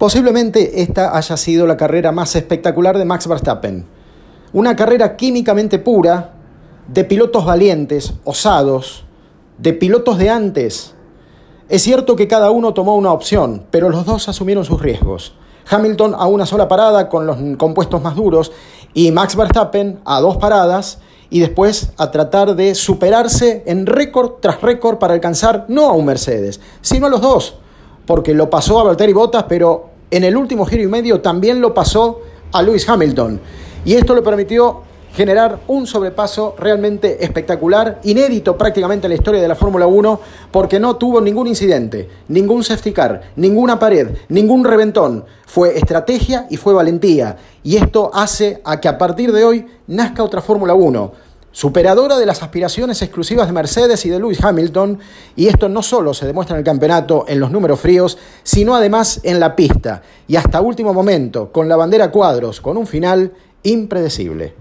Posiblemente esta haya sido la carrera más espectacular de Max Verstappen. Una carrera químicamente pura, de pilotos valientes, osados, de pilotos de antes. Es cierto que cada uno tomó una opción, pero los dos asumieron sus riesgos. Hamilton a una sola parada con los compuestos más duros y Max Verstappen a dos paradas y después a tratar de superarse en récord tras récord para alcanzar no a un Mercedes, sino a los dos, porque lo pasó a Valtteri Bottas, pero en el último giro y medio también lo pasó a Lewis Hamilton. Y esto le permitió generar un sobrepaso realmente espectacular, inédito prácticamente en la historia de la Fórmula 1, porque no tuvo ningún incidente, ningún safety car, ninguna pared, ningún reventón. Fue estrategia y fue valentía. Y esto hace a que a partir de hoy nazca otra Fórmula 1 superadora de las aspiraciones exclusivas de Mercedes y de Lewis Hamilton, y esto no solo se demuestra en el campeonato en los números fríos, sino además en la pista, y hasta último momento, con la bandera cuadros, con un final impredecible.